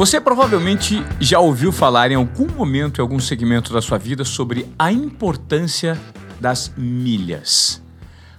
Você provavelmente já ouviu falar em algum momento, em algum segmento da sua vida, sobre a importância das milhas.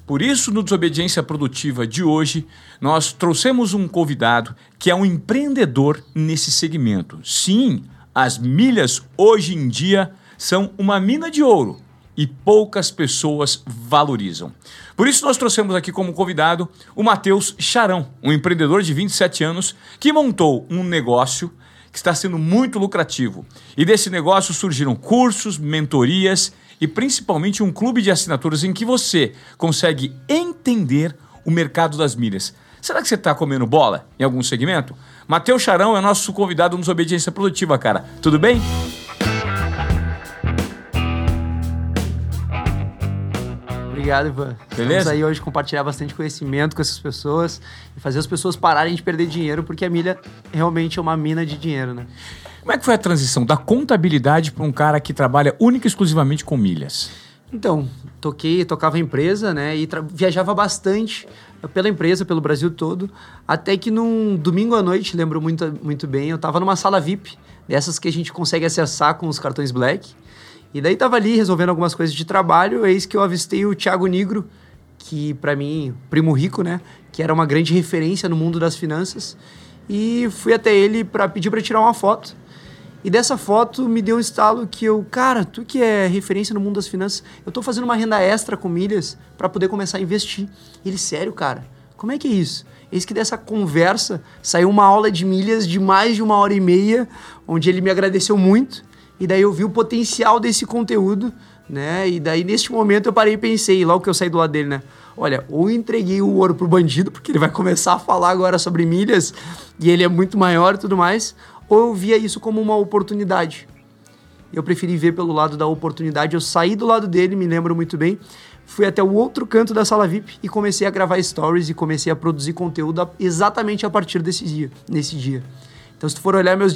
Por isso, no Desobediência Produtiva de hoje, nós trouxemos um convidado que é um empreendedor nesse segmento. Sim, as milhas hoje em dia são uma mina de ouro e poucas pessoas valorizam. Por isso, nós trouxemos aqui como convidado o Matheus Charão, um empreendedor de 27 anos que montou um negócio que está sendo muito lucrativo. E desse negócio surgiram cursos, mentorias e principalmente um clube de assinaturas em que você consegue entender o mercado das milhas. Será que você está comendo bola em algum segmento? Matheus Charão é nosso convidado nos Obediência Produtiva, cara. Tudo bem? Obrigado, Ivan. Beleza? Estamos aí hoje compartilhar bastante conhecimento com essas pessoas e fazer as pessoas pararem de perder dinheiro, porque a milha realmente é uma mina de dinheiro, né? Como é que foi a transição da contabilidade para um cara que trabalha única e exclusivamente com milhas? Então, toquei, tocava empresa, né? E viajava bastante pela empresa, pelo Brasil todo. Até que num domingo à noite, lembro muito, muito bem, eu estava numa sala VIP, dessas que a gente consegue acessar com os cartões Black. E daí tava ali resolvendo algumas coisas de trabalho, eis que eu avistei o Thiago Negro, que para mim, primo rico, né? Que era uma grande referência no mundo das finanças. E fui até ele para pedir para tirar uma foto. E dessa foto me deu um estalo que eu, cara, tu que é referência no mundo das finanças, eu tô fazendo uma renda extra com milhas para poder começar a investir. E ele, sério, cara, como é que é isso? Eis que dessa conversa saiu uma aula de milhas de mais de uma hora e meia, onde ele me agradeceu muito. E daí eu vi o potencial desse conteúdo, né? E daí neste momento eu parei e pensei, logo que eu saí do lado dele, né? Olha, ou entreguei o ouro pro bandido, porque ele vai começar a falar agora sobre milhas e ele é muito maior e tudo mais, ou eu via isso como uma oportunidade. Eu preferi ver pelo lado da oportunidade. Eu saí do lado dele, me lembro muito bem. Fui até o outro canto da sala VIP e comecei a gravar stories e comecei a produzir conteúdo exatamente a partir desse dia, nesse dia. Então, se tu for olhar meus,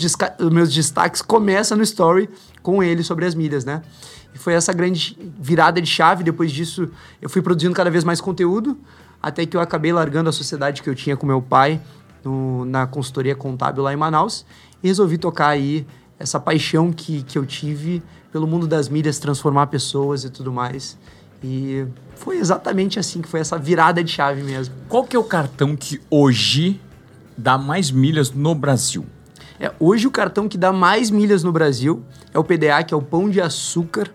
meus destaques, começa no story com ele sobre as milhas, né? E foi essa grande virada de chave. Depois disso, eu fui produzindo cada vez mais conteúdo, até que eu acabei largando a sociedade que eu tinha com meu pai no, na consultoria contábil lá em Manaus e resolvi tocar aí essa paixão que, que eu tive pelo mundo das milhas, transformar pessoas e tudo mais. E foi exatamente assim que foi essa virada de chave mesmo. Qual que é o cartão que hoje dá mais milhas no Brasil? É, hoje o cartão que dá mais milhas no Brasil é o PDA, que é o Pão de Açúcar.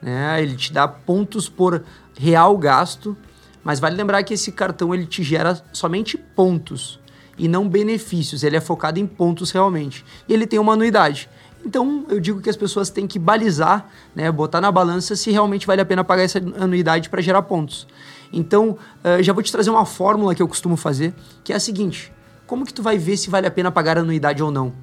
Né? Ele te dá pontos por real gasto, mas vale lembrar que esse cartão ele te gera somente pontos e não benefícios. Ele é focado em pontos realmente. E ele tem uma anuidade. Então, eu digo que as pessoas têm que balizar, né, botar na balança se realmente vale a pena pagar essa anuidade para gerar pontos. Então, uh, já vou te trazer uma fórmula que eu costumo fazer, que é a seguinte: como que tu vai ver se vale a pena pagar anuidade ou não?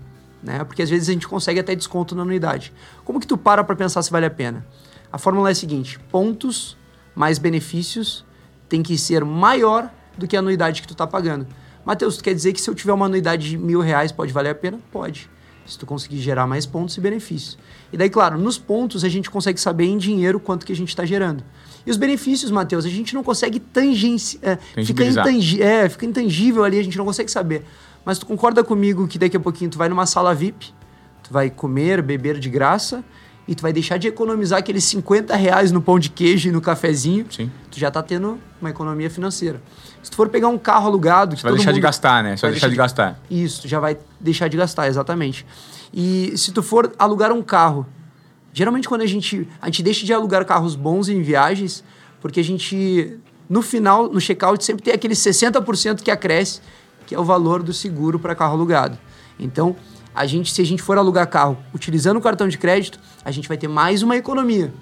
Né? Porque às vezes a gente consegue até desconto na anuidade. Como que tu para para pensar se vale a pena? A fórmula é a seguinte: pontos mais benefícios tem que ser maior do que a anuidade que tu está pagando. Matheus, tu quer dizer que se eu tiver uma anuidade de mil reais pode valer a pena? Pode. Se tu conseguir gerar mais pontos e benefícios. E daí, claro, nos pontos a gente consegue saber em dinheiro quanto que a gente está gerando. E os benefícios, Matheus, a gente não consegue tangenciar. É, fica, intangi é, fica intangível ali, a gente não consegue saber. Mas tu concorda comigo que daqui a pouquinho tu vai numa sala VIP, tu vai comer, beber de graça e tu vai deixar de economizar aqueles 50 reais no pão de queijo e no cafezinho, Sim. tu já tá tendo uma economia financeira. Se tu for pegar um carro alugado... Você vai deixar mundo... de gastar, né? Você vai, vai deixar, deixar de gastar. Isso, tu já vai deixar de gastar, exatamente. E se tu for alugar um carro, geralmente quando a gente... A gente deixa de alugar carros bons em viagens, porque a gente... No final, no checkout, sempre tem aquele 60% que acresce, que é o valor do seguro para carro alugado. Então, a gente, se a gente for alugar carro utilizando o cartão de crédito, a gente vai ter mais uma economia,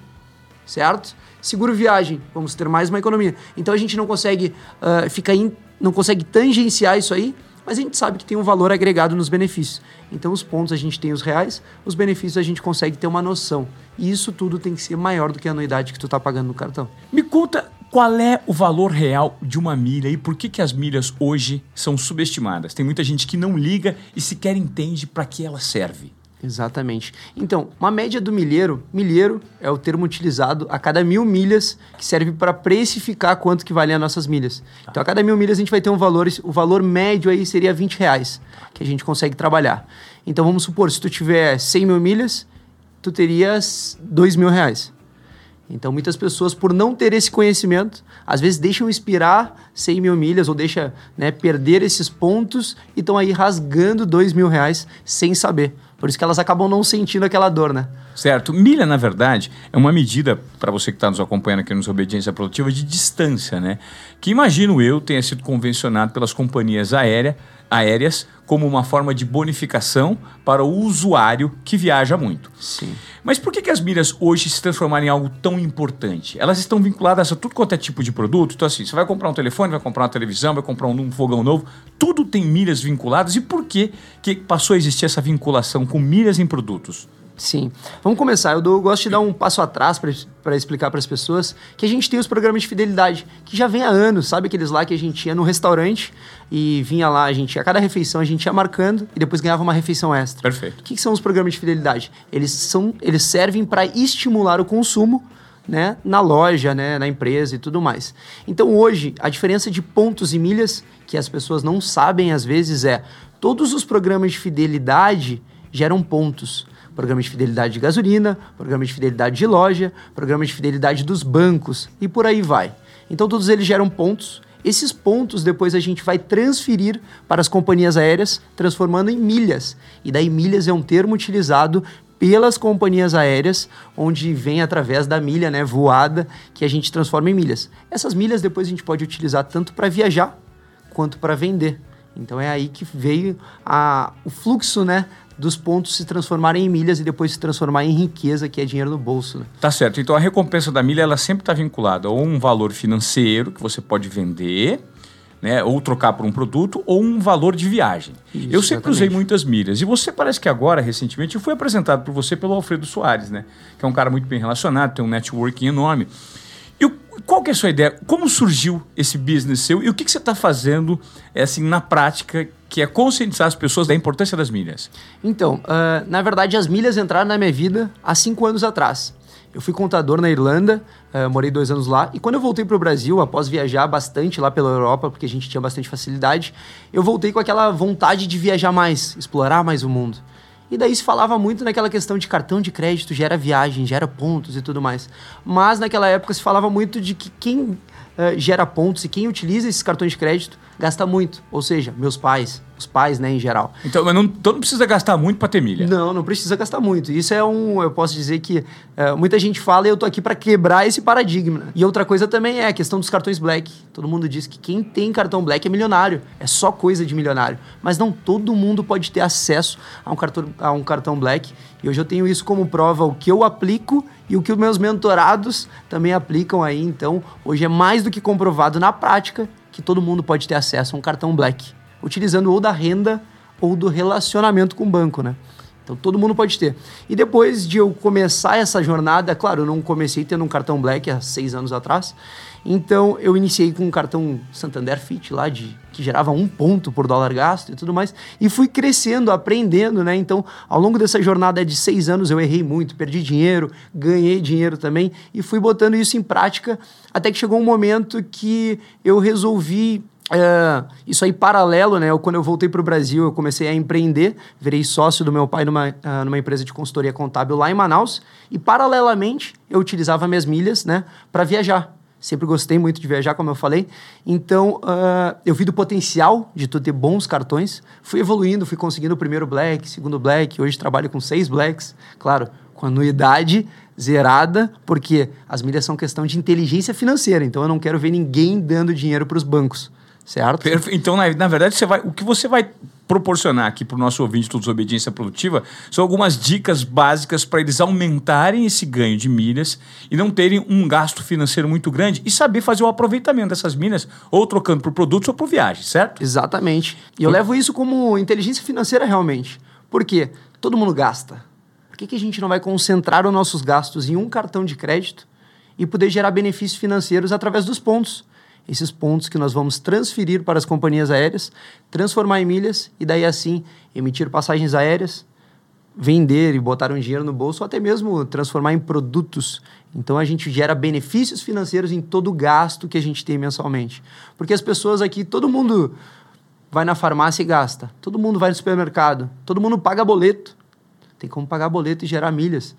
certo? Seguro viagem, vamos ter mais uma economia. Então a gente não consegue uh, ficar in, não consegue tangenciar isso aí, mas a gente sabe que tem um valor agregado nos benefícios. Então os pontos a gente tem os reais, os benefícios a gente consegue ter uma noção. E isso tudo tem que ser maior do que a anuidade que tu está pagando no cartão. Me conta qual é o valor real de uma milha e por que, que as milhas hoje são subestimadas? Tem muita gente que não liga e sequer entende para que ela serve. Exatamente. Então, uma média do milheiro, milheiro é o termo utilizado a cada mil milhas que serve para precificar quanto que valem as nossas milhas. Tá. Então, a cada mil milhas a gente vai ter um valor, o valor médio aí seria 20 reais que a gente consegue trabalhar. Então vamos supor, se tu tiver 100 mil milhas, tu terias 2 mil reais. Então, muitas pessoas, por não ter esse conhecimento, às vezes deixam expirar 100 mil milhas ou deixam né, perder esses pontos e estão aí rasgando 2 mil reais sem saber. Por isso que elas acabam não sentindo aquela dor, né? Certo. Milha, na verdade, é uma medida, para você que está nos acompanhando aqui nos Obediência Produtiva, de distância, né? Que imagino eu tenha sido convencionado pelas companhias aéreas aéreas como uma forma de bonificação para o usuário que viaja muito. Sim. Mas por que, que as milhas hoje se transformaram em algo tão importante? Elas estão vinculadas a tudo quanto é tipo de produto. Então, assim, você vai comprar um telefone, vai comprar uma televisão, vai comprar um, fogão novo, tudo tem milhas vinculadas. E por que, que passou a existir essa vinculação com milhas em produtos? Sim. Vamos começar. Eu, dou, eu gosto de dar um passo atrás para explicar para as pessoas que a gente tem os programas de fidelidade, que já vem há anos, sabe aqueles lá que a gente ia no restaurante e vinha lá, a gente a cada refeição a gente ia marcando e depois ganhava uma refeição extra. Perfeito. O que, que são os programas de fidelidade? Eles, são, eles servem para estimular o consumo né, na loja, né, na empresa e tudo mais. Então hoje, a diferença de pontos e milhas, que as pessoas não sabem às vezes, é todos os programas de fidelidade geram pontos programa de fidelidade de gasolina, programa de fidelidade de loja, programa de fidelidade dos bancos e por aí vai. Então todos eles geram pontos. Esses pontos depois a gente vai transferir para as companhias aéreas, transformando em milhas. E daí milhas é um termo utilizado pelas companhias aéreas, onde vem através da milha, né, voada, que a gente transforma em milhas. Essas milhas depois a gente pode utilizar tanto para viajar quanto para vender. Então é aí que veio a, o fluxo né, dos pontos se transformarem em milhas e depois se transformar em riqueza, que é dinheiro no bolso. Né? Tá certo. Então a recompensa da milha ela sempre está vinculada a um valor financeiro que você pode vender. Né, ou trocar por um produto, ou um valor de viagem. Isso, eu sempre exatamente. usei muitas milhas. E você parece que agora, recentemente, eu fui apresentado por você pelo Alfredo Soares, né? Que é um cara muito bem relacionado, tem um networking enorme. E o, qual que é a sua ideia? Como surgiu esse business seu e o que, que você está fazendo é, assim, na prática que é conscientizar as pessoas da importância das milhas? Então, uh, na verdade, as milhas entraram na minha vida há cinco anos atrás. Eu fui contador na Irlanda, uh, morei dois anos lá, e quando eu voltei para o Brasil, após viajar bastante lá pela Europa, porque a gente tinha bastante facilidade, eu voltei com aquela vontade de viajar mais, explorar mais o mundo. E daí se falava muito naquela questão de cartão de crédito gera viagem, gera pontos e tudo mais. Mas naquela época se falava muito de que quem uh, gera pontos e quem utiliza esses cartões de crédito gasta muito. Ou seja, meus pais, os pais, né, em geral. Então, mas não, então não precisa gastar muito para ter milha. Não, não precisa gastar muito. Isso é um, eu posso dizer que é, muita gente fala e eu tô aqui para quebrar esse paradigma. E outra coisa também é a questão dos cartões black. Todo mundo diz que quem tem cartão black é milionário. É só coisa de milionário. Mas não todo mundo pode ter acesso a um cartão, a um cartão black. E hoje eu tenho isso como prova o que eu aplico e o que os meus mentorados também aplicam aí. Então, hoje é mais do que comprovado na prática que todo mundo pode ter acesso a um cartão black utilizando ou da renda ou do relacionamento com o banco, né? Então todo mundo pode ter. E depois de eu começar essa jornada, claro, eu não comecei tendo um cartão Black há seis anos atrás. Então eu iniciei com um cartão Santander Fit lá de que gerava um ponto por dólar gasto e tudo mais. E fui crescendo, aprendendo, né? Então, ao longo dessa jornada de seis anos, eu errei muito, perdi dinheiro, ganhei dinheiro também e fui botando isso em prática até que chegou um momento que eu resolvi é, isso aí paralelo, né? Eu, quando eu voltei para o Brasil, eu comecei a empreender, virei sócio do meu pai numa, uh, numa empresa de consultoria contábil lá em Manaus e paralelamente eu utilizava minhas milhas, né, para viajar. Sempre gostei muito de viajar, como eu falei. Então, uh, eu vi do potencial de tu ter bons cartões. Fui evoluindo, fui conseguindo o primeiro Black, segundo Black. Hoje trabalho com seis Blacks. Claro, com anuidade zerada, porque as milhas são questão de inteligência financeira. Então, eu não quero ver ninguém dando dinheiro para os bancos certo? Perfe... Então, na, na, verdade, você vai, o que você vai proporcionar aqui para o nosso ouvinte Todos Obediência Produtiva são algumas dicas básicas para eles aumentarem esse ganho de milhas e não terem um gasto financeiro muito grande e saber fazer o aproveitamento dessas milhas ou trocando por produtos ou por viagem, certo? Exatamente. E eu levo isso como inteligência financeira realmente. Por quê? Todo mundo gasta. Por que, que a gente não vai concentrar os nossos gastos em um cartão de crédito e poder gerar benefícios financeiros através dos pontos? Esses pontos que nós vamos transferir para as companhias aéreas, transformar em milhas e daí assim emitir passagens aéreas, vender e botar um dinheiro no bolso, ou até mesmo transformar em produtos. Então a gente gera benefícios financeiros em todo o gasto que a gente tem mensalmente. Porque as pessoas aqui, todo mundo vai na farmácia e gasta. Todo mundo vai no supermercado. Todo mundo paga boleto. Tem como pagar boleto e gerar milhas.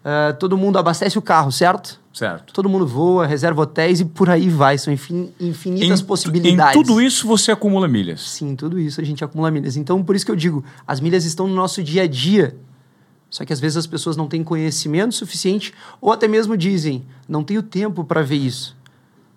Uh, todo mundo abastece o carro, certo? Certo. Todo mundo voa, reserva hotéis e por aí vai. São infin infinitas em, possibilidades. Em tudo isso você acumula milhas? Sim, tudo isso a gente acumula milhas. Então, por isso que eu digo, as milhas estão no nosso dia a dia. Só que às vezes as pessoas não têm conhecimento suficiente ou até mesmo dizem, não tenho tempo para ver isso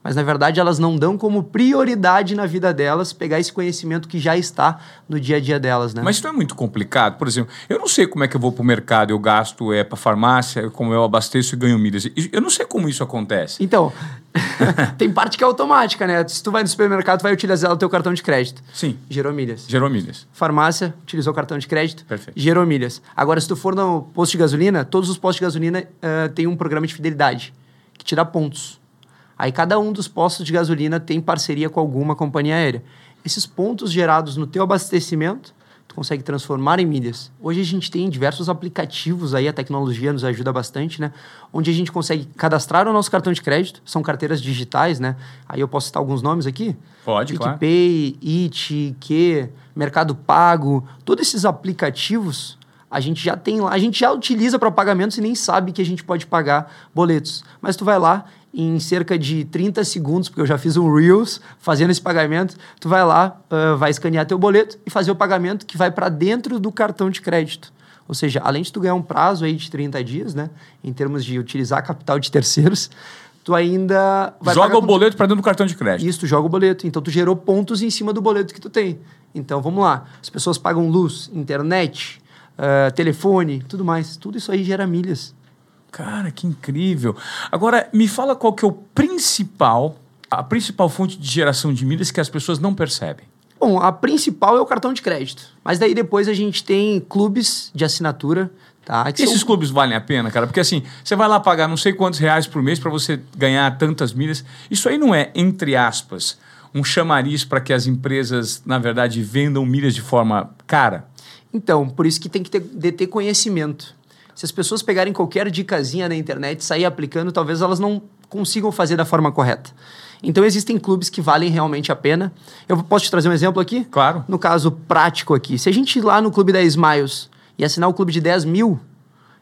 mas na verdade elas não dão como prioridade na vida delas pegar esse conhecimento que já está no dia a dia delas, né? Mas isso não é muito complicado. Por exemplo, eu não sei como é que eu vou para o mercado, eu gasto é para farmácia, como eu abasteço e ganho milhas. Eu não sei como isso acontece. Então, tem parte que é automática, né? Se tu vai no supermercado, tu vai utilizar o teu cartão de crédito. Sim. Gerou milhas. Gerou milhas. Farmácia, utilizou o cartão de crédito. Perfeito. Gerou milhas. Agora, se tu for no posto de gasolina, todos os postos de gasolina uh, têm um programa de fidelidade que te dá pontos. Aí cada um dos postos de gasolina tem parceria com alguma companhia aérea. Esses pontos gerados no teu abastecimento, tu consegue transformar em milhas. Hoje a gente tem diversos aplicativos aí, a tecnologia nos ajuda bastante, né? Onde a gente consegue cadastrar o nosso cartão de crédito, são carteiras digitais, né? Aí eu posso citar alguns nomes aqui? Pode, claro. Pay, It, Que, Mercado Pago, todos esses aplicativos a gente já tem lá, a gente já utiliza para pagamentos e nem sabe que a gente pode pagar boletos. Mas tu vai lá em cerca de 30 segundos, porque eu já fiz um Reels fazendo esse pagamento, tu vai lá, uh, vai escanear teu boleto e fazer o pagamento que vai para dentro do cartão de crédito. Ou seja, além de tu ganhar um prazo aí de 30 dias, né, em termos de utilizar capital de terceiros, tu ainda joga o boleto para dentro do cartão de crédito. Isso, tu joga o boleto. Então tu gerou pontos em cima do boleto que tu tem. Então vamos lá, as pessoas pagam luz, internet, uh, telefone, tudo mais. Tudo isso aí gera milhas. Cara, que incrível. Agora, me fala qual que é o principal, a principal fonte de geração de milhas que as pessoas não percebem. Bom, a principal é o cartão de crédito. Mas daí depois a gente tem clubes de assinatura, tá? Que Esses são... clubes valem a pena, cara? Porque assim, você vai lá pagar não sei quantos reais por mês para você ganhar tantas milhas. Isso aí não é, entre aspas, um chamariz para que as empresas, na verdade, vendam milhas de forma cara? Então, por isso que tem que ter, de ter conhecimento. Se as pessoas pegarem qualquer dicasinha na internet e sair aplicando, talvez elas não consigam fazer da forma correta. Então existem clubes que valem realmente a pena. Eu posso te trazer um exemplo aqui? Claro. No caso prático aqui. Se a gente ir lá no clube da Smiles e assinar o clube de 10 mil,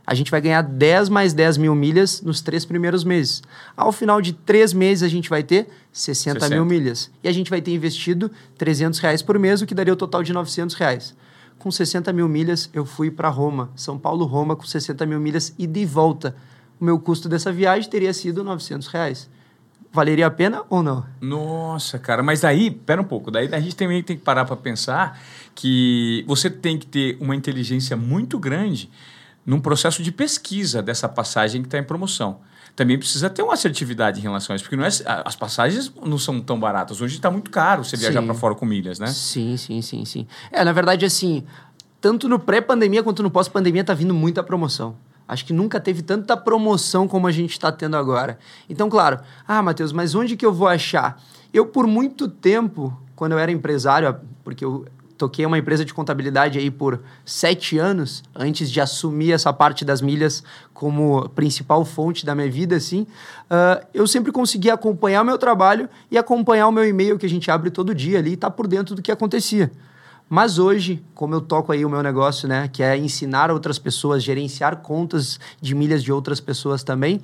a gente vai ganhar 10 mais 10 mil milhas nos três primeiros meses. Ao final de três meses, a gente vai ter 60, 60. mil milhas. E a gente vai ter investido 300 reais por mês, o que daria o total de 900 reais com 60 mil milhas, eu fui para Roma, São Paulo, Roma, com 60 mil milhas e de volta. O meu custo dessa viagem teria sido 900 reais. Valeria a pena ou não? Nossa, cara, mas daí, pera um pouco, daí a gente também tem que parar para pensar que você tem que ter uma inteligência muito grande num processo de pesquisa dessa passagem que está em promoção também precisa ter uma assertividade em relação a isso, porque não é, as passagens não são tão baratas. Hoje está muito caro você viajar para fora com milhas, né? Sim, sim, sim, sim. É, na verdade, assim, tanto no pré-pandemia quanto no pós-pandemia está vindo muita promoção. Acho que nunca teve tanta promoção como a gente está tendo agora. Então, claro, ah, Matheus, mas onde que eu vou achar? Eu, por muito tempo, quando eu era empresário, porque eu toquei uma empresa de contabilidade aí por sete anos, antes de assumir essa parte das milhas como principal fonte da minha vida, assim, uh, eu sempre consegui acompanhar o meu trabalho e acompanhar o meu e-mail que a gente abre todo dia ali e tá por dentro do que acontecia. Mas hoje, como eu toco aí o meu negócio, né, que é ensinar outras pessoas, gerenciar contas de milhas de outras pessoas também,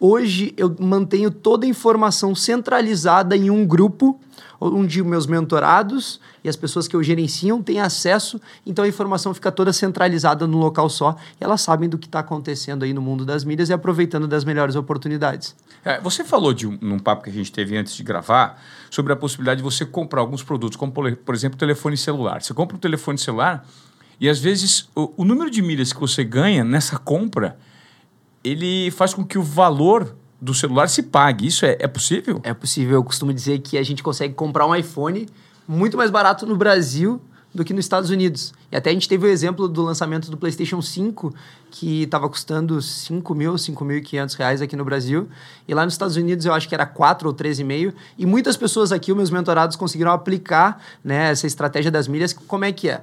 hoje eu mantenho toda a informação centralizada em um grupo onde meus mentorados e as pessoas que eu gerenciam têm acesso, então a informação fica toda centralizada no local só e elas sabem do que está acontecendo aí no mundo das mídias e aproveitando das melhores oportunidades. É, você falou de um, num papo que a gente teve antes de gravar sobre a possibilidade de você comprar alguns produtos, como por, por exemplo telefone celular. Você compra um telefone celular e às vezes o, o número de milhas que você ganha nessa compra ele faz com que o valor do celular se pague. Isso é, é possível? É possível. Eu costumo dizer que a gente consegue comprar um iPhone muito mais barato no Brasil do que nos Estados Unidos. E até a gente teve o exemplo do lançamento do PlayStation 5, que estava custando 5 mil, 5.500 reais aqui no Brasil. E lá nos Estados Unidos eu acho que era 4 ou 13,5. E muitas pessoas aqui, os meus mentorados, conseguiram aplicar né, essa estratégia das milhas. Como é que é?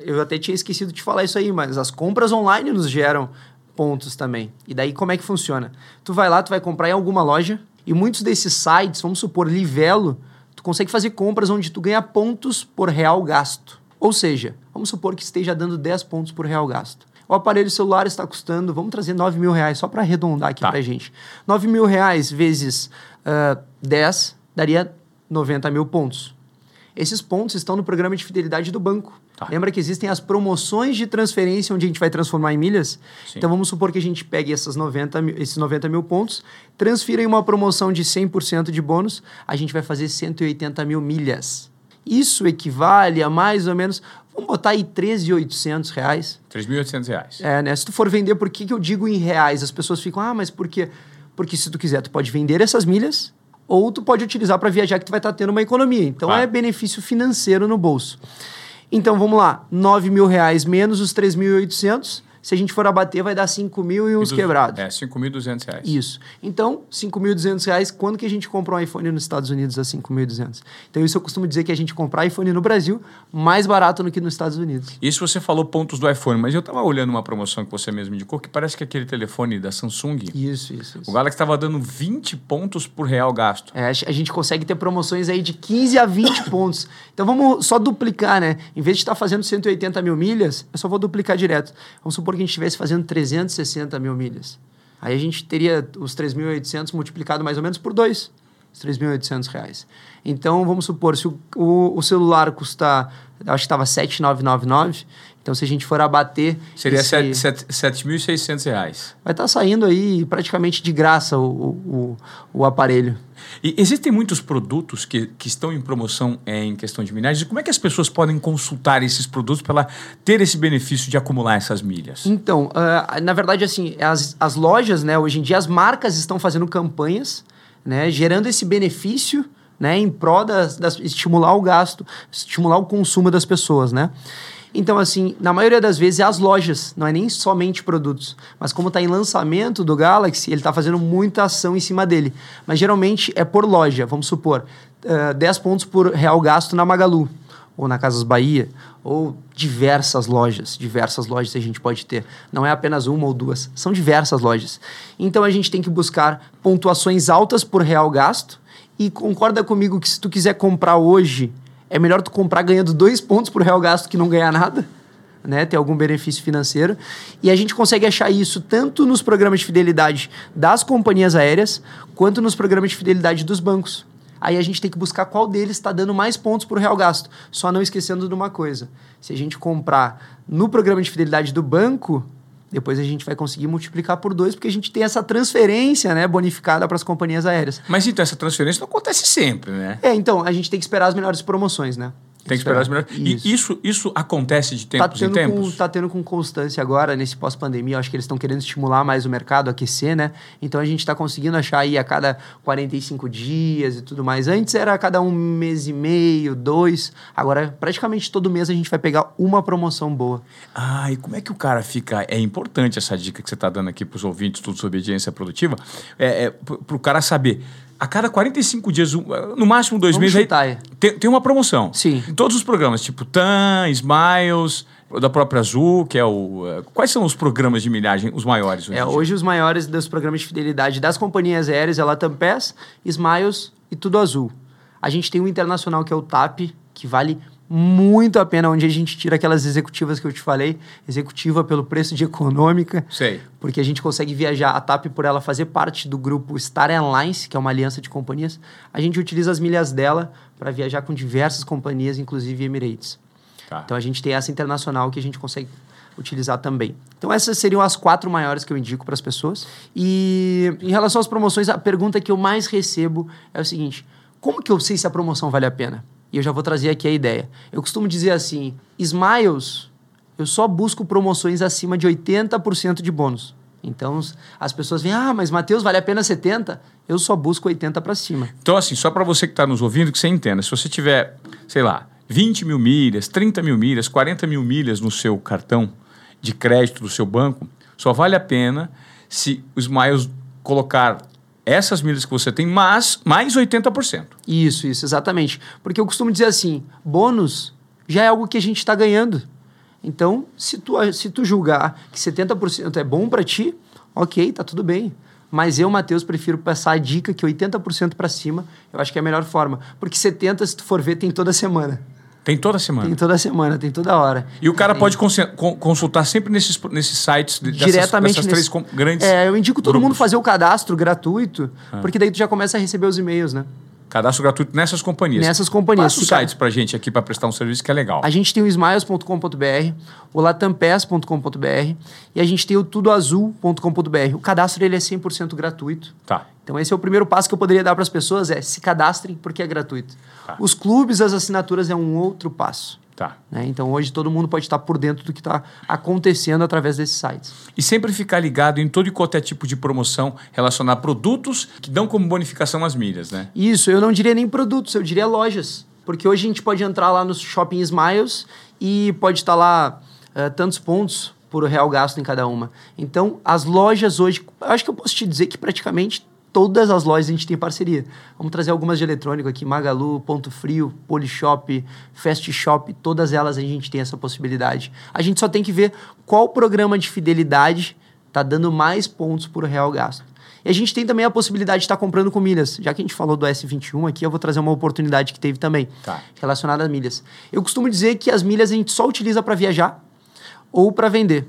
Eu até tinha esquecido de falar isso aí, mas as compras online nos geram pontos também. E daí como é que funciona? Tu vai lá, tu vai comprar em alguma loja e muitos desses sites, vamos supor, Livelo, tu consegue fazer compras onde tu ganha pontos por real gasto. Ou seja, vamos supor que esteja dando 10 pontos por real gasto. O aparelho celular está custando, vamos trazer 9 mil reais, só para arredondar aqui Tá. pra gente. 9 mil reais vezes ah, 10 daria 90 mil pontos. Esses pontos estão no programa de fidelidade do banco. Tá. Lembra que existem as promoções de transferência onde a gente vai transformar em milhas? Sim. Então vamos supor que a gente pegue essas 90 mil- esses 90 mil pontos, transfira em uma promoção de 100% de bônus, a gente vai fazer 180 mil milhas. Isso equivale a mais ou menos, vamos botar aí 13.800 reais. 3.800 reais. É, né? Se tu for vender, por que, que eu digo em reais? As pessoas ficam, ah, mas por quê? Porque se tu quiser, tu pode vender essas milhas ou tu pode utilizar para viajar que tu vai estar tendo uma economia. Então Claro. é benefício financeiro no bolso. Então vamos lá, 9 mil reais menos os 3.800. Se a gente for abater, vai dar 5 mil e uns E quebrados. É, 5.200 reais. Isso. Então, 5.200 reais, quando que a gente compra um iPhone nos Estados Unidos a 5.200? Então, isso eu costumo dizer que a gente comprar iPhone no Brasil mais barato do que nos Estados Unidos. Isso você falou pontos do iPhone, mas eu estava olhando uma promoção que você mesmo indicou, que parece que aquele telefone da Samsung, Isso, isso, isso. o Galaxy estava dando 20 pontos por real gasto. É, a gente consegue ter promoções aí de 15 a 20 pontos. Então vamos só duplicar, né? Em vez de estar fazendo 180 mil milhas, eu só vou duplicar direto. Vamos supor que a gente estivesse fazendo 360 mil milhas. Aí a gente teria os 3.800 multiplicado mais ou menos por dois. Os 3.800 reais. Então vamos supor, se o, o, o celular custar, acho que estava 7.999, então se a gente for abater... Seria esse- sete- sete- 7.600 reais. Vai estar saindo aí praticamente de graça o, o, o, aparelho. E existem muitos produtos que, que estão em promoção é, em questão de milhares. E como é que as pessoas podem consultar esses produtos para ter esse benefício de acumular essas milhas? Então, ah, na verdade, assim, as, as lojas, né, hoje em dia, as marcas estão fazendo campanhas, né, gerando esse benefício, né, em prol das estimular o gasto, estimular o consumo das pessoas, né. Então, assim, na maioria das vezes é as lojas, não é nem somente produtos. Mas como está em lançamento do Galaxy, ele está fazendo muita ação em cima dele. Mas geralmente é por loja, vamos supor, ah, 10 pontos por real gasto na Magalu ou na Casas Bahia, ou diversas lojas, diversas lojas a gente pode ter. Não é apenas uma ou duas, são diversas lojas. Então a gente tem que buscar pontuações altas por real gasto e concorda comigo que se tu quiser comprar hoje, é melhor tu comprar ganhando dois pontos por real gasto que não ganhar nada. Né, ter algum benefício financeiro. E a gente consegue achar isso tanto nos programas de fidelidade das companhias aéreas, quanto nos programas de fidelidade dos bancos. Aí a gente tem que buscar qual deles está dando mais pontos por real gasto. Só não esquecendo de uma coisa: se a gente comprar no programa de fidelidade do banco, depois a gente vai conseguir multiplicar por dois, porque a gente tem essa transferência né, bonificada para as companhias aéreas. Mas então, essa transferência não acontece sempre, né? É, então, a gente tem que esperar as melhores promoções, né? Tem que esperar as melhores. Isso. E isso, isso acontece de Tá tempos em tendo, com, tempos? tá tendo com constância agora, nesse pós-pandemia. Acho que eles estão querendo estimular mais o mercado, aquecer, né? Então a gente está conseguindo achar aí a cada 45 dias e tudo mais. Antes era a cada um mês e meio, dois. Agora, praticamente todo mês a gente vai pegar uma promoção boa. Ah, e como é que o cara fica. É importante essa dica que você está dando aqui para os ouvintes, tudo sobre obediência produtiva, é, é, para o cara saber. A cada 45 dias, no máximo dois Vamos meses, aí aí. tem, tem uma promoção. Sim. Em todos os programas, tipo TAM, Smiles, da própria Azul, que é o. é, Quais são os programas de milhagem, os maiores? É, em dia? hoje os maiores dos programas de fidelidade das companhias aéreas é Latam Pass, Smiles e Tudo Azul. A gente tem o internacional que é o TAP, que vale muito a pena, onde a gente tira aquelas executivas que eu te falei, executiva pelo preço de econômica, Sei. porque a gente consegue viajar a TAP por ela fazer parte do grupo Star Airlines, que é uma aliança de companhias. A gente utiliza as milhas dela para viajar com diversas companhias, inclusive Emirates. Tá. Então a gente tem essa internacional que a gente consegue utilizar também. Então essas seriam as quatro maiores que eu indico para as pessoas. E em relação às promoções, a pergunta que eu mais recebo é o seguinte: como que eu sei se a promoção vale a pena? E eu já vou trazer aqui a ideia. Eu costumo dizer assim: Smiles, eu só busco promoções acima de 80% de bônus. Então as pessoas vêm, ah, mas Matheus, vale a pena 70? Eu só busco 80 para cima. Então, assim, só para você que está nos ouvindo, que você entenda, se você tiver, sei lá, 20 mil milhas, 30 mil milhas, 40 mil milhas no seu cartão de crédito do seu banco, só vale a pena se os Smiles colocar essas milhas que você tem, mas mais 80%. Isso, isso, exatamente. Porque eu costumo dizer assim, bônus já é algo que a gente está ganhando. Então, se tu, se tu julgar que 70% é bom para ti, ok, tá tudo bem. Mas eu, Matheus, prefiro passar a dica que 80% para cima, eu acho que é a melhor forma. Porque 70%, se tu for ver, tem toda semana. Tem toda semana. Tem toda semana, tem toda hora. E o cara tem... pode consultar sempre nesses, nesses sites dessas, diretamente dessas nesse... três grandes. É, eu indico todo grupos. mundo fazer o cadastro gratuito, ah. porque daí tu já começa a receber os e-mails, né? Cadastro gratuito nessas companhias. Nessas companhias. Passa os sites para gente aqui para prestar um serviço que é legal. A gente tem o smiles.com.br, o latampes.com.br e a gente tem o tudoazul.com.br. O cadastro ele é 100% gratuito. Tá. Então esse é o primeiro passo que eu poderia dar para as pessoas, é se cadastrem porque é gratuito. Tá. Os clubes, as assinaturas é um outro passo. Tá. Né? Então hoje todo mundo pode estar por dentro do que está acontecendo através desses sites. E sempre ficar ligado em todo e qualquer tipo de promoção relacionada a produtos que dão como bonificação as milhas, né? Isso, eu não diria nem produtos, eu diria lojas. Porque hoje a gente pode entrar lá no Shopping Smiles e pode estar lá uh, tantos pontos por real gasto em cada uma. Então, as lojas hoje, acho que eu posso te dizer que praticamente todas as lojas a gente tem parceria. Vamos trazer algumas de eletrônico aqui, Magalu, Ponto Frio, Polishop, Fast Shop, todas elas a gente tem essa possibilidade. A gente só tem que ver qual programa de fidelidade está dando mais pontos por real gasto. E a gente tem também a possibilidade de estar tá comprando com milhas. Já que a gente falou do S21 aqui, eu vou trazer uma oportunidade que teve também, tá. relacionada às milhas. Eu costumo dizer que as milhas a gente só utiliza para viajar ou para vender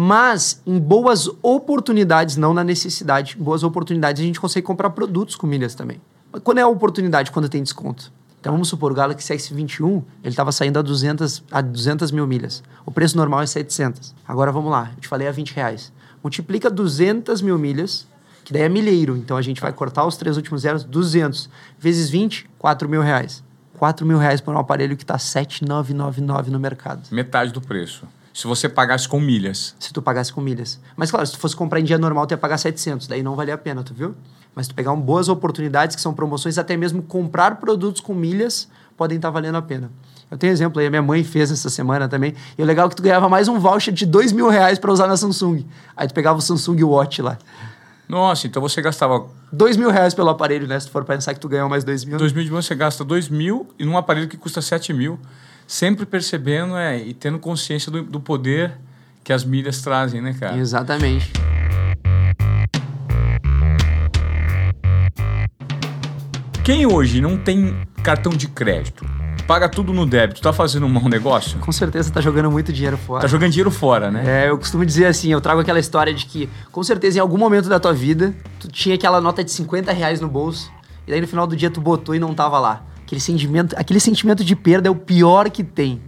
mas em boas oportunidades, não na necessidade, boas oportunidades a gente consegue comprar produtos com milhas também. Mas quando é a oportunidade? Quando tem desconto. Então vamos supor, o Galaxy S21, ele estava saindo a 200, a 200 mil milhas. O preço normal é 700. Agora vamos lá, eu te falei a 20 reais. Multiplica 200 mil milhas, que daí é milheiro. Então a gente vai cortar os três últimos zeros, 200 vezes 20, 4 mil reais. 4 mil reais por um aparelho que está 7,999 no mercado. Metade do preço se você pagasse com milhas. Se tu pagasse com milhas. Mas claro, se tu fosse comprar em dia normal, tu ia pagar 700. Daí não valia a pena, tu viu? Mas tu pegar um, boas oportunidades, que são promoções, até mesmo comprar produtos com milhas, podem estar tá valendo a pena. Eu tenho exemplo aí, a minha mãe fez essa semana também. E o legal é que tu ganhava mais um voucher de dois mil reais para usar na Samsung. Aí tu pegava o Samsung Watch lá. Nossa, então você gastava... Dois mil reais pelo aparelho, né? Se tu for pensar que tu ganhou mais dois mil. Dois mil de você gasta dois mil e num aparelho que custa sete mil. Sempre percebendo é, e tendo consciência do, do poder que as milhas trazem, né, cara? Exatamente. Quem hoje não tem cartão de crédito, paga tudo no débito, tá fazendo um mau negócio? Com certeza tá jogando muito dinheiro fora. Tá jogando dinheiro fora, né? É, eu costumo dizer assim, eu trago aquela história de que, com certeza, em algum momento da tua vida, tu tinha aquela nota de 50 reais no bolso, e daí no final do dia tu botou e não tava lá. Aquele sentimento, aquele sentimento de perda é o pior que tem.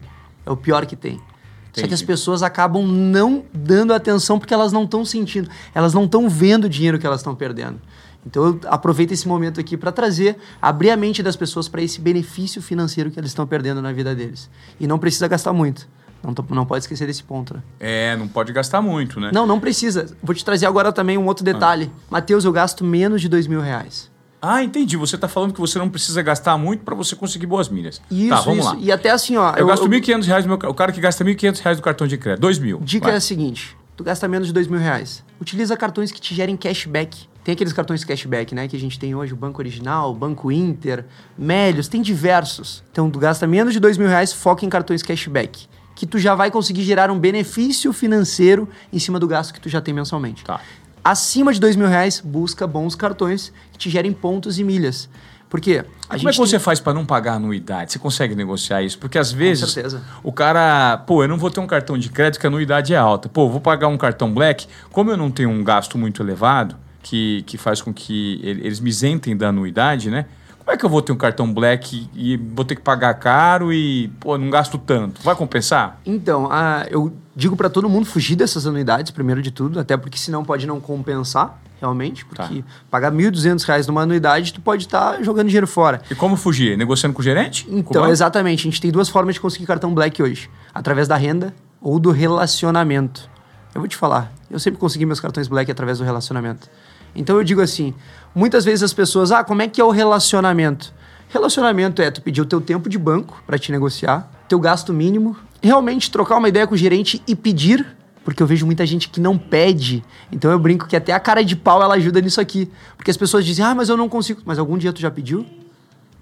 É o pior que tem. Entendi. Só que as pessoas acabam não dando atenção porque elas não estão sentindo, elas não estão vendo o dinheiro que elas estão perdendo. Então eu aproveito esse momento aqui para trazer, abrir a mente das pessoas para esse benefício financeiro que eles estão perdendo na vida deles. E não precisa gastar muito. Não, não pode esquecer desse ponto, né? É, não pode gastar muito, né? Não, não precisa. Vou te trazer agora também um outro detalhe. Ah. Matheus, eu gasto menos de dois mil reais. Ah, entendi. Você está falando que você não precisa gastar muito para você conseguir boas milhas. Isso, tá, vamos isso. lá. E até assim, ó. Eu, eu gasto R$ 1.500 no meu... O cara que gasta R$ 1.500 do cartão de crédito. 2 mil. Dica Vai. é a seguinte. Tu gasta menos de dois mil reais. Utiliza cartões que te gerem cashback. Tem aqueles cartões cashback, né? Que a gente tem hoje, o Banco Original, o Banco Inter, Melios, tem diversos. Então, tu gasta menos de dois mil reais, foca em cartões cashback. Que tu já vai conseguir gerar um benefício financeiro em cima do gasto que tu já tem mensalmente. Tá acima de dois mil reais, busca bons cartões que te gerem pontos e milhas. Porque a Como é que você tem... faz para não pagar anuidade? Você consegue negociar isso? Porque às vezes o cara, pô, eu não vou ter um cartão de crédito que a anuidade é alta. Pô, vou pagar um cartão black. Como eu não tenho um gasto muito elevado, que, que faz com que eles me isentem da anuidade, né? Como é que eu vou ter um cartão black e vou ter que pagar caro e, pô, não gasto tanto? Vai compensar? Então, uh, eu digo para todo mundo fugir dessas anuidades, primeiro de tudo, até porque senão pode não compensar realmente, porque tá. pagar R$ 1.200 numa anuidade, tu pode estar tá jogando dinheiro fora. E como fugir? Negociando com o gerente? Então, exatamente. A gente tem duas formas de conseguir cartão Black hoje. Através da renda ou do relacionamento. Eu vou te falar, eu sempre consegui meus cartões Black através do relacionamento. Então eu digo assim, muitas vezes as pessoas, ah, como é que é o relacionamento? Relacionamento é tu pedir o teu tempo de banco para te negociar, teu gasto mínimo, realmente trocar uma ideia com o gerente e pedir, porque eu vejo muita gente que não pede. Então eu brinco que até a cara de pau ela ajuda nisso aqui, porque as pessoas dizem: "Ah, mas eu não consigo". Mas algum dia tu já pediu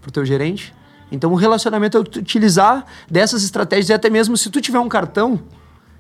pro teu gerente? Então o relacionamento é utilizar dessas estratégias e até mesmo se tu tiver um cartão,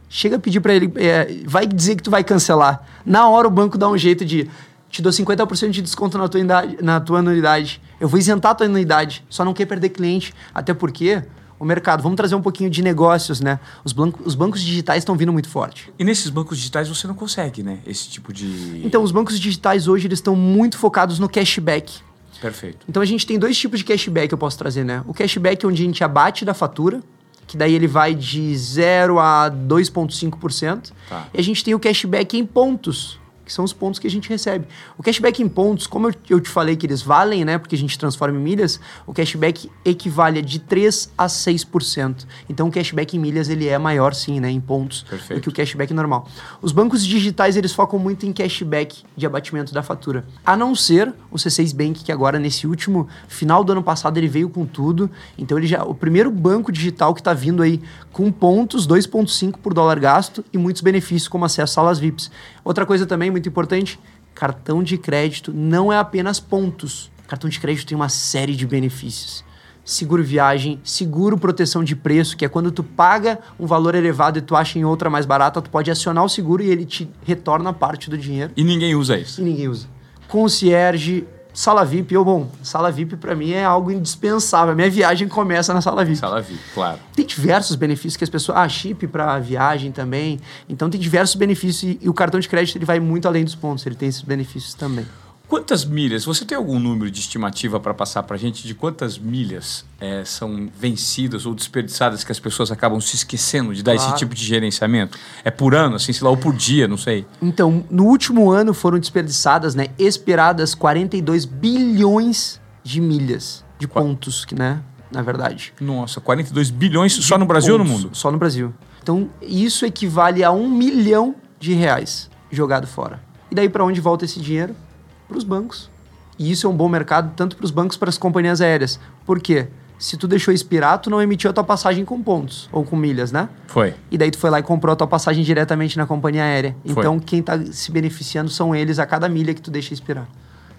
chega a pedir para ele, é, vai dizer que tu vai cancelar. Na hora o banco dá um jeito de te dou 50% de desconto na tua, idade, na tua anuidade. Eu vou isentar a tua anuidade. Só não quer perder cliente. Até porque o mercado, vamos trazer um pouquinho de negócios, né? Os, bancos, os bancos digitais estão vindo muito forte. E nesses bancos digitais você não consegue, né? Esse tipo de. Então, os bancos digitais hoje eles estão muito focados no cashback. Perfeito. Então a gente tem dois tipos de cashback que eu posso trazer, né? O cashback é onde a gente abate da fatura, que daí ele vai de 0 a 2,5%. Tá. E a gente tem o cashback em pontos, que são os pontos que a gente recebe. O cashback em pontos, como eu, te falei que eles valem, né? Porque a gente transforma em milhas, o cashback equivale a de 3 a 6%. Então o cashback em milhas ele é maior sim, né? Em pontos Perfeito. do que o cashback normal. Os bancos digitais eles focam muito em cashback de abatimento da fatura. A não ser o C6 Bank, que agora nesse último final do ano passado ele veio com tudo. Então ele já. O primeiro banco digital que está vindo aí com pontos, 2,5 por dólar gasto e muitos benefícios, como acesso a salas VIPs. Outra coisa também muito importante: cartão de crédito não é apenas pontos. Cartão de crédito tem uma série de benefícios. Seguro viagem, seguro proteção de preço, que é quando tu paga um valor elevado e tu acha em outra mais barata, tu pode acionar o seguro e ele te retorna parte do dinheiro. E ninguém usa isso. E ninguém usa. Concierge, sala VIP, eu, bom, sala VIP para mim é algo indispensável. A minha viagem começa na sala VIP. Sala VIP, claro. Tem diversos benefícios que as pessoas. Ah, chip para viagem também. Então tem diversos benefícios e, e o cartão de crédito ele vai muito além dos pontos, ele tem esses benefícios também. Quantas milhas? Você tem algum número de estimativa para passar para a gente de quantas milhas é, são vencidas ou desperdiçadas que as pessoas acabam se esquecendo de dar claro. esse tipo de gerenciamento? É por ano, assim, sei lá, ou por dia, não sei. Então, no último ano foram desperdiçadas, né, esperadas 42 bilhões de milhas, de pontos, que, né, na verdade. Nossa, 42 bilhões de só no Brasil pontos, ou no mundo? Só no Brasil. Então, isso equivale a um milhão de reais jogado fora. E daí para onde volta esse dinheiro? Para os bancos. E isso é um bom mercado tanto para os bancos para as companhias aéreas. Por quê? Se tu deixou expirar, tu não emitiu a tua passagem com pontos ou com milhas, né? Foi. E daí tu foi lá e comprou a tua passagem diretamente na companhia aérea. Foi. Então quem está se beneficiando são eles a cada milha que tu deixa expirar.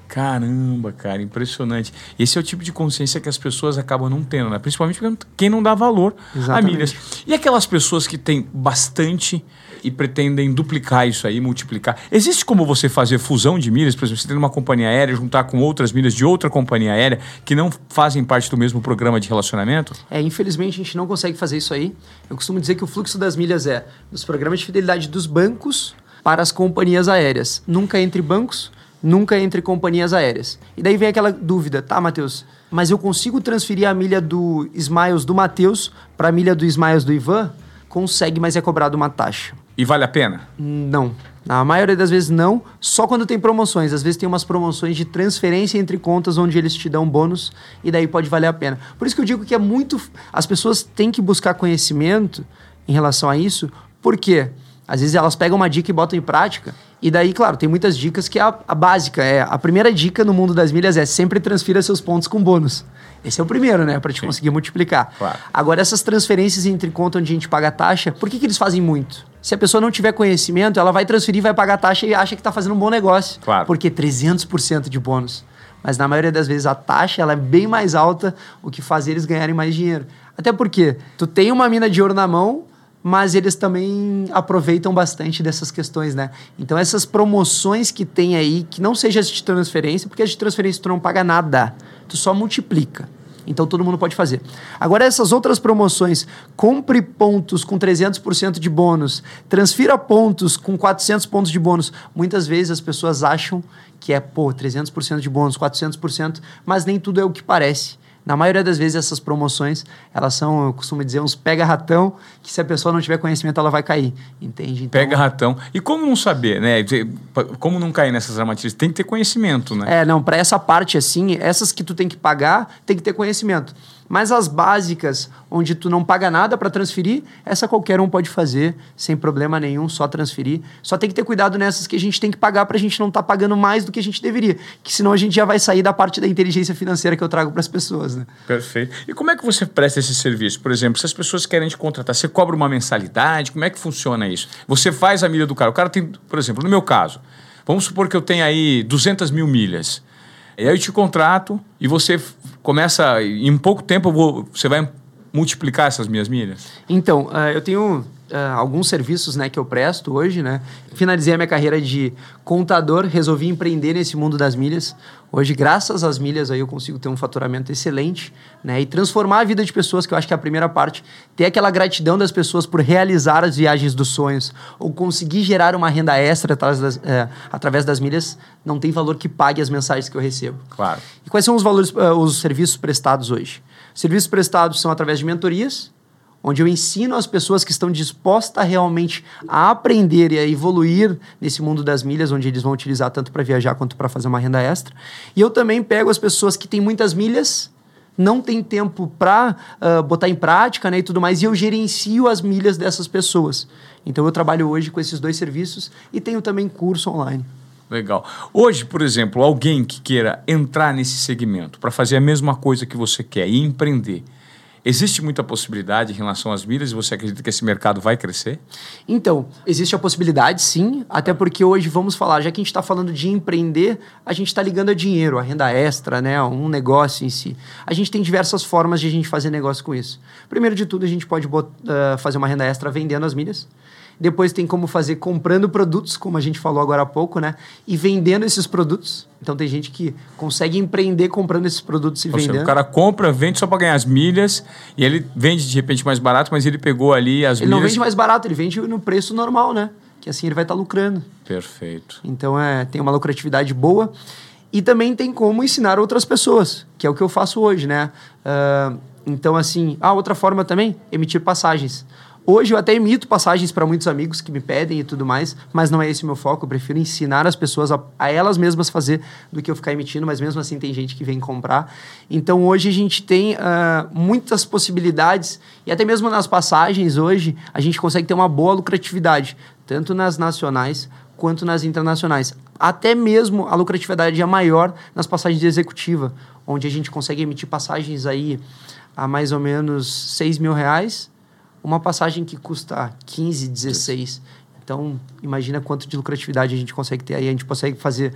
Caramba, cara, impressionante. Esse é o tipo de consciência que as pessoas acabam não tendo, né? Principalmente quem não dá valor Exatamente. a milhas. E aquelas pessoas que têm bastante e pretendem duplicar isso aí, multiplicar. Existe como você fazer fusão de milhas? Por exemplo, você tem uma companhia aérea, juntar com outras milhas de outra companhia aérea que não fazem parte do mesmo programa de relacionamento? É, infelizmente a gente não consegue fazer isso aí. Eu costumo dizer que o fluxo das milhas é dos programas de fidelidade dos bancos para as companhias aéreas. Nunca entre bancos nunca entre companhias aéreas. E daí vem aquela dúvida, tá, Matheus? Mas eu consigo transferir a milha do Smiles do Matheus para a milha do Smiles do Ivan? Consegue, mas é cobrado uma taxa. E vale a pena? Não. Na maioria das vezes não, só quando tem promoções. Às vezes tem umas promoções de transferência entre contas onde eles te dão bônus e daí pode valer a pena. Por isso que eu digo que é muito. As pessoas têm que buscar conhecimento em relação a isso, porque às vezes elas pegam uma dica e botam em prática e daí, claro, tem muitas dicas que a, a, básica é a primeira dica no mundo das milhas é sempre transfira seus pontos com bônus. Esse é o primeiro, né, para te Sim. conseguir multiplicar. Claro. Agora essas transferências entre conta onde a gente paga taxa, por que, que eles fazem muito? Se a pessoa não tiver conhecimento, ela vai transferir, vai pagar taxa e acha que está fazendo um bom negócio. Claro. Porque 300% de bônus. Mas na maioria das vezes a taxa ela é bem mais alta, o que faz eles ganharem mais dinheiro. Até porque tu tem uma mina de ouro na mão, mas eles também aproveitam bastante dessas questões, né? Então essas promoções que tem aí, que não seja as de transferência, porque as de transferência tu não paga nada, tu só multiplica. Então todo mundo pode fazer. Agora essas outras promoções, compre pontos com 300% de bônus, transfira pontos com 400 pontos de bônus. Muitas vezes as pessoas acham que é, pô, 300% de bônus, 400%, mas nem tudo é o que parece. Na maioria das vezes, essas promoções, elas são, eu costumo dizer, uns pega-ratão, que se a pessoa não tiver conhecimento, ela vai cair. Entende? Então, pega-ratão. E como não saber, né? Como não cair nessas armadilhas? Tem que ter conhecimento, né? É, não, para essa parte assim, essas que tu tem que pagar, tem que ter conhecimento. Mas as básicas, onde tu não paga nada para transferir, essa qualquer um pode fazer sem problema nenhum, só transferir. Só tem que ter cuidado nessas que a gente tem que pagar para a gente não estar tá pagando mais do que a gente deveria, que senão a gente já vai sair da parte da inteligência financeira que eu trago para as pessoas, né? Perfeito. E como é que você presta esse serviço? Por exemplo, se as pessoas querem te contratar, você cobra uma mensalidade? Como é que funciona isso? Você faz a milha do cara. O cara tem, por exemplo, no meu caso, vamos supor que eu tenho aí 200 mil milhas. E aí eu te contrato e você começa, em pouco tempo, vou, você vai multiplicar essas minhas milhas? Então, uh, eu tenho uh, alguns serviços né, que eu presto hoje, né? Finalizei a minha carreira de contador, resolvi empreender nesse mundo das milhas. Hoje, graças às milhas, aí eu consigo ter um faturamento excelente, né? E transformar a vida de pessoas, que eu acho que é a primeira parte. Ter aquela gratidão das pessoas por realizar as viagens dos sonhos ou conseguir gerar uma renda extra através das, é, através das milhas, não tem valor que pague as mensagens que eu recebo. Claro. E quais são os valores, uh, os serviços prestados hoje? Serviços prestados são através de mentorias, onde eu ensino as pessoas que estão dispostas realmente a aprender e a evoluir nesse mundo das milhas, onde eles vão utilizar tanto para viajar quanto para fazer uma renda extra. E eu também pego as pessoas que têm muitas milhas, não tem tempo para uh, botar em prática né, e tudo mais, e eu gerencio as milhas dessas pessoas. Então eu trabalho hoje com esses dois serviços e tenho também curso online. Legal. Hoje, por exemplo, alguém que queira entrar nesse segmento para fazer a mesma coisa que você quer e empreender, Existe muita possibilidade em relação às milhas e você acredita que esse mercado vai crescer? Então, existe a possibilidade, sim, até porque hoje vamos falar, já que a gente está falando de empreender, a gente está ligando a dinheiro, a renda extra, né, um negócio em si. A gente tem diversas formas de a gente fazer negócio com isso. Primeiro de tudo, a gente pode botar, uh, fazer uma renda extra vendendo as milhas. Depois tem como fazer comprando produtos, como a gente falou agora há pouco, né? E vendendo esses produtos. Então tem gente que consegue empreender comprando esses produtos e Ou vendendo. Seja, o cara compra, vende só para ganhar as milhas e ele vende de repente mais barato, mas ele pegou ali as ele milhas. Ele não vende mais barato, ele vende no preço normal, né? Que assim ele vai estar tá lucrando. Perfeito. Então é, tem uma lucratividade boa. E também tem como ensinar outras pessoas, que é o que eu faço hoje, né? Uh, então, assim, a ah, outra forma também, emitir passagens. Hoje eu até emito passagens para muitos amigos que me pedem e tudo mais, mas não é esse o meu foco. Eu prefiro ensinar as pessoas a, a, elas mesmas fazer do que eu ficar emitindo, mas mesmo assim tem gente que vem comprar. Então hoje a gente tem uh, muitas possibilidades e até mesmo nas passagens hoje a gente consegue ter uma boa lucratividade, tanto nas nacionais quanto nas internacionais. Até mesmo a lucratividade é maior nas passagens de executiva, onde a gente consegue emitir passagens aí a mais ou menos 6 mil reais uma passagem que custa 15, 16. Então, imagina quanto de lucratividade a gente consegue ter aí. A gente consegue fazer.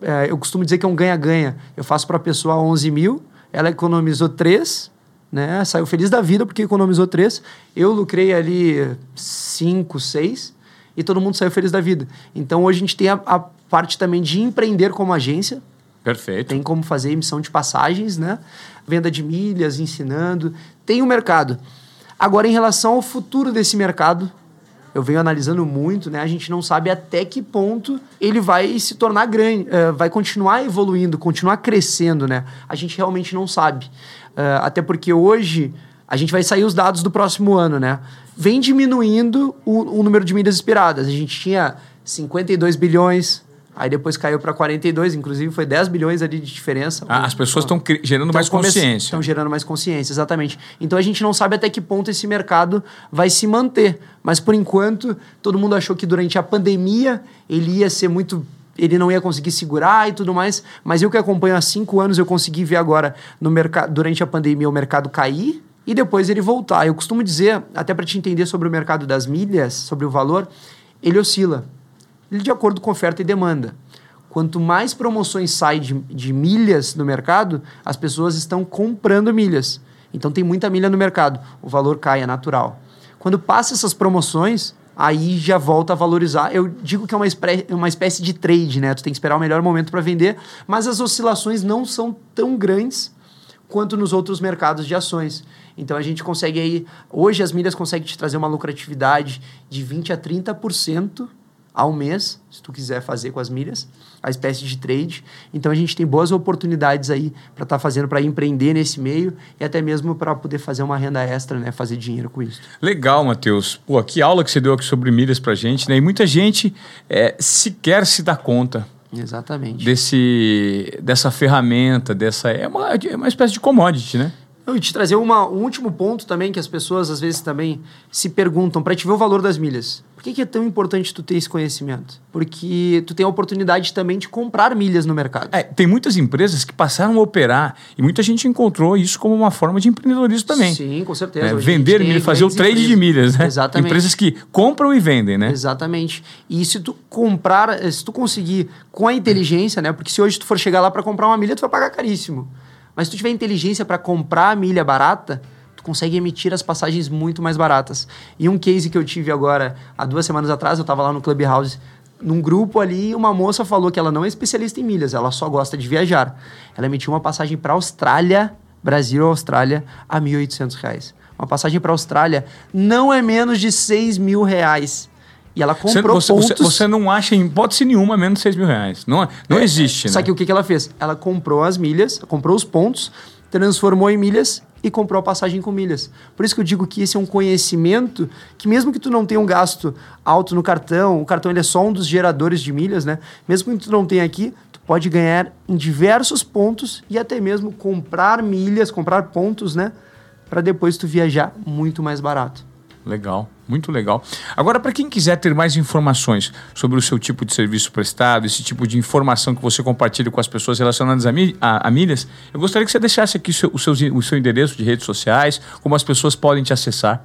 É, eu costumo dizer que é um ganha-ganha. Eu faço para a pessoa 11 mil, ela economizou 3, né? saiu feliz da vida porque economizou 3. Eu lucrei ali 5, 6 e todo mundo saiu feliz da vida. Então, hoje a gente tem a, a parte também de empreender como agência. Perfeito. Tem como fazer emissão de passagens, né? Venda de milhas, ensinando. Tem o mercado. Agora, em relação ao futuro desse mercado, eu venho analisando muito, né? A gente não sabe até que ponto ele vai se tornar grande, uh, vai continuar evoluindo, continuar crescendo, né? A gente realmente não sabe. Uh, até porque hoje a gente vai sair os dados do próximo ano, né? Vem diminuindo o, o número de milhas expiradas. A gente tinha 52 bilhões Aí depois caiu para 42, inclusive foi 10 bilhões ali de diferença. Ah, as pessoas estão gerando mais consciência. Estão gerando mais consciência, exatamente. Então a gente não sabe até que ponto esse mercado vai se manter. Mas por enquanto, todo mundo achou que durante a pandemia ele ia ser muito ele não ia conseguir segurar e tudo mais. Mas eu que acompanho há cinco anos, eu consegui ver agora no mercado durante a pandemia o mercado cair e depois ele voltar. Eu costumo dizer, até para te entender sobre o mercado das milhas, sobre o valor, ele oscila de acordo com oferta e demanda. Quanto mais promoções saem de, de milhas no mercado, as pessoas estão comprando milhas. Então tem muita milha no mercado, o valor cai, é natural. Quando passa essas promoções, aí já volta a valorizar. Eu digo que é uma, uma espécie de trade, né? Tu tem que esperar o melhor momento para vender, mas as oscilações não são tão grandes quanto nos outros mercados de ações. Então a gente consegue aí, hoje as milhas conseguem te trazer uma lucratividade de 20 a 30% ao mês, se tu quiser fazer com as milhas, a espécie de trade. Então a gente tem boas oportunidades aí para estar tá fazendo, para empreender nesse meio e até mesmo para poder fazer uma renda extra, né? Fazer dinheiro com isso. Legal, Matheus. Pô, que aula que você deu aqui sobre milhas para gente, né? E muita gente é, sequer se dá conta. Exatamente. Desse, dessa ferramenta, dessa. É uma, é uma espécie de commodity, né? Eu te trazer uma, um último ponto também que as pessoas às vezes também se perguntam para te ver o valor das milhas. Por que, que, é tão importante tu ter esse conhecimento? Porque tu tem a oportunidade também de comprar milhas no mercado. É, tem muitas empresas que passaram a operar e muita gente encontrou isso como uma forma de empreendedorismo também. Sim, com certeza. É, vender milhas, fazer o trade de milhas, né? Exatamente. Empresas que compram e vendem, né? Exatamente. E se tu comprar, se tu conseguir com a inteligência, né? Porque se hoje tu for chegar lá para comprar uma milha, tu vai pagar caríssimo. Mas se tu tiver inteligência para comprar a milha barata, tu consegue emitir as passagens muito mais baratas. E um case que eu tive agora, há duas semanas atrás, eu estava lá no Clubhouse, num grupo ali, uma moça falou que ela não é especialista em milhas, ela só gosta de viajar. Ela emitiu uma passagem para Austrália, Brasil Austrália, a R$ 1.800. Uma passagem para Austrália não é menos de 6 mil reais. E ela comprou você, pontos... Você, você, não acha em hipótese nenhuma menos de 6 mil reais. Não, não é, existe, Só né? que o que, que ela fez? Ela comprou as milhas, comprou os pontos, transformou em milhas e comprou a passagem com milhas. Por isso que eu digo que esse é um conhecimento que mesmo que tu não tenha um gasto alto no cartão, o cartão ele é só um dos geradores de milhas, né? Mesmo que tu não tenha aqui, tu pode ganhar em diversos pontos e até mesmo comprar milhas, comprar pontos, né? Para depois tu viajar muito mais barato. Legal, muito legal. Agora, para quem quiser ter mais informações sobre o seu tipo de serviço prestado, esse tipo de informação que você compartilha com as pessoas relacionadas a, a, a milhas, eu gostaria que você deixasse aqui o seu, o, seu, o seu endereço de redes sociais, como as pessoas podem te acessar.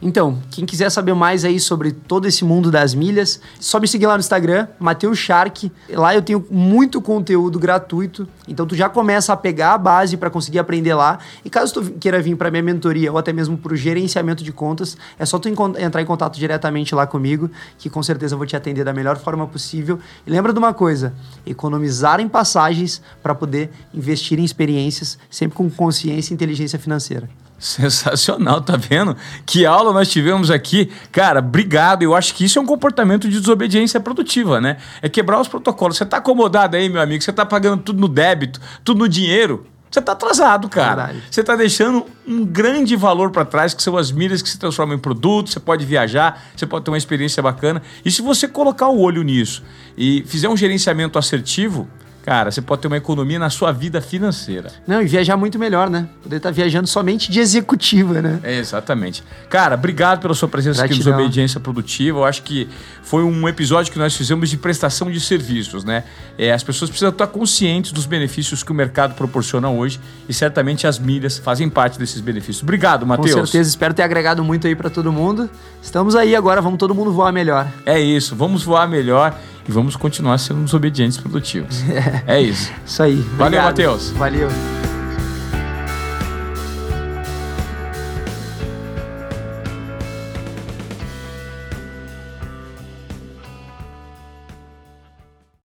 Então, quem quiser saber mais aí sobre todo esse mundo das milhas, só me seguir lá no Instagram, Mateus Shark. Lá eu tenho muito conteúdo gratuito. Então tu já começa a pegar a base para conseguir aprender lá. E caso tu queira vir para minha mentoria ou até mesmo para o gerenciamento de contas, é só tu entrar em contato diretamente lá comigo, que com certeza eu vou te atender da melhor forma possível. E lembra de uma coisa, economizar em passagens para poder investir em experiências, sempre com consciência e inteligência financeira. Sensacional, tá vendo? Que aula nós tivemos aqui. Cara, obrigado. Eu acho que isso é um comportamento de desobediência produtiva, né? É quebrar os protocolos. Você tá acomodado aí, meu amigo, você tá pagando tudo no débito, tudo no dinheiro. Você tá atrasado, cara. Verdade. Você tá deixando um grande valor para trás, que são as milhas que se transformam em produtos, você pode viajar, você pode ter uma experiência bacana. E se você colocar o olho nisso e fizer um gerenciamento assertivo, Cara, você pode ter uma economia na sua vida financeira. Não, e viajar muito melhor, né? Poder estar tá viajando somente de executiva, né? É, exatamente. Cara, obrigado pela sua presença Gratidão. aqui no Desobediência Produtiva. Eu acho que foi um episódio que nós fizemos de prestação de serviços, né? É, as pessoas precisam estar conscientes dos benefícios que o mercado proporciona hoje e certamente as milhas fazem parte desses benefícios. Obrigado, Matheus. Com certeza, espero ter agregado muito aí para todo mundo. Estamos aí agora, vamos todo mundo voar melhor. É isso, vamos voar melhor e vamos continuar sendo desobedientes produtivos. É, é isso. Isso aí. Valeu, Matheus. Valeu.